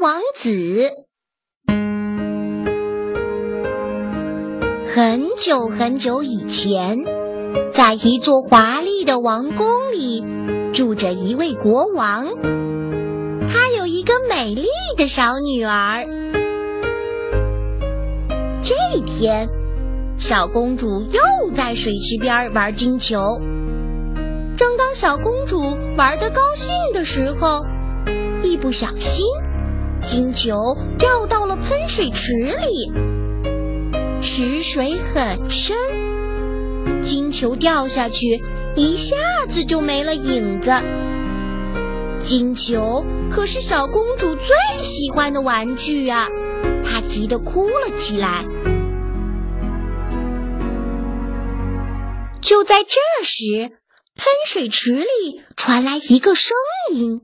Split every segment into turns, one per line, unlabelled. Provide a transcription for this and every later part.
王子。很久很久以前，在一座华丽的王宫里，住着一位国王。他有一个美丽的小女儿。这天，小公主又在水池边玩金球。正当小公主玩得高兴的时候，一不小心，金球掉到了喷水池里。池水很深，金球掉下去，一下子就没了影子。金球可是小公主最喜欢的玩具啊！她急得哭了起来。就在这时，喷水池里传来一个声音：“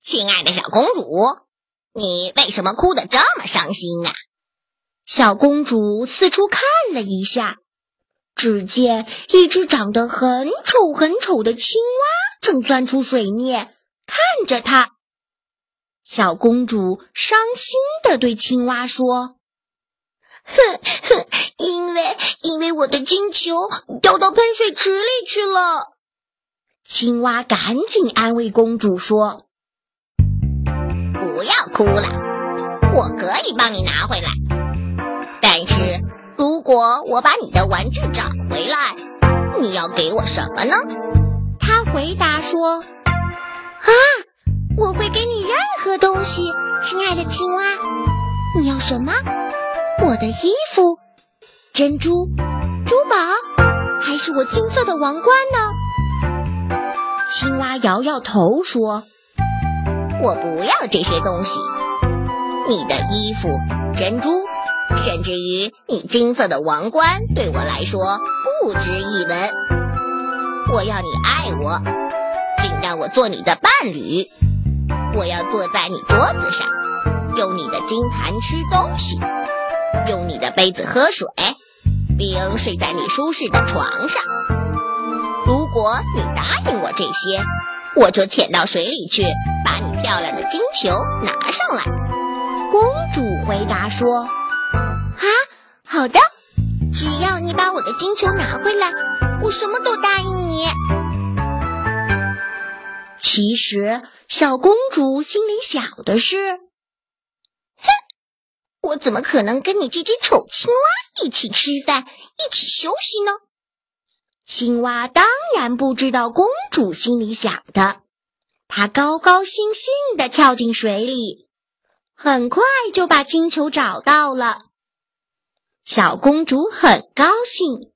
亲爱的小公主，你为什么哭得这么伤心啊？”
小公主四处看了一下，只见一只长得很丑很丑的青蛙正钻出水面看着她。小公主伤心地对青蛙说：“
哼哼，因为因为我的金球掉到喷水池里去了。”
青蛙赶紧安慰公主说：“
哭了，我可以帮你拿回来。但是如果我把你的玩具找回来，你要给我什么呢？”
他回答说：“
啊，我会给你任何东西，亲爱的青蛙。你要什么？我的衣服、珍珠、珠宝，还是我金色的王冠呢？”
青蛙摇摇头说：“
我不要这些东西。你的衣服、珍珠，甚至于你金色的王冠，对我来说不值一文。我要你爱我，并让我做你的伴侣。我要坐在你桌子上，用你的金盘吃东西，用你的杯子喝水，并睡在你舒适的床上。”如果你答应我这些，我就潜到水里去，漂亮的金球拿上来。
公主回答说：“
啊，好的，只要你把我的金球拿回来，我什么都答应你。”
其实，小公主心里想的是：“
哼，我怎么可能跟你这只丑青蛙一起吃饭，一起休息呢？”
青蛙当然不知道公主心里想的，它高高兴兴地跳进水里，很快就把金球找到了。小公主很高兴，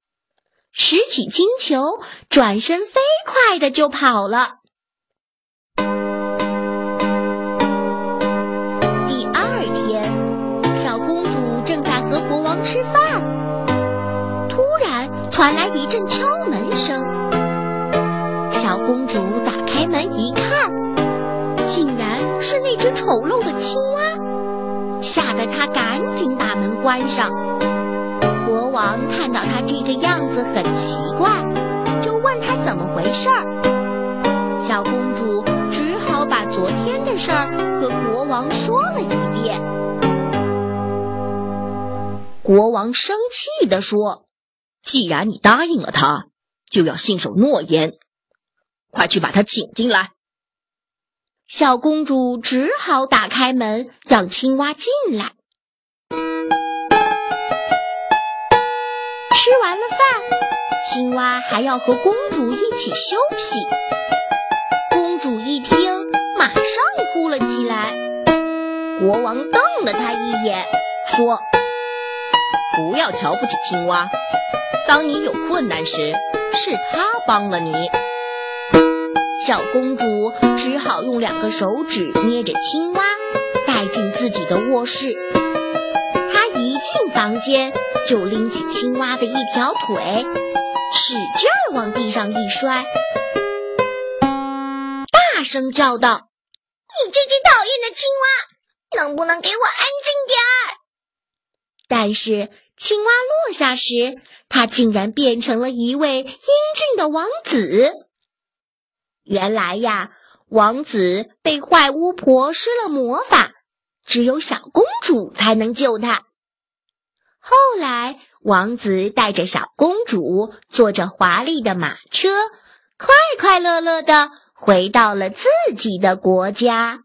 拾起金球，转身飞快的就跑了。第二天，小公主正在和国王吃饭，突然传来一阵敲。门声，小公主打开门一看，是那只丑陋的青蛙，吓得他赶紧把门关上。国王看到她这个样子很奇怪，就问她怎么回事儿。小公主只好把昨天的事儿和国王说了一遍。国王生气地说：“
既然你答应了他。”就要信守诺言，快去把他请进来。
小公主只好打开门，让青蛙进来。吃完了饭，青蛙还要和公主一起休息。公主一听，马上哭了起来。国王瞪了她一眼，说：“
不要瞧不起青蛙，当你有困难时。”是他帮了你，
小公主只好用两个手指捏着青蛙，带进自己的卧室。她一进房间，就拎起青蛙的一条腿，使劲儿往地上一摔，大声叫道：“
你这只讨厌的青蛙，能不能给我安静点儿？”
但是青蛙落下时，他竟然变成了一位英俊的王子。原来呀，王子被坏巫婆施了魔法，只有小公主才能救他。后来，王子带着小公主坐着华丽的马车，快快乐乐的回到了自己的国家。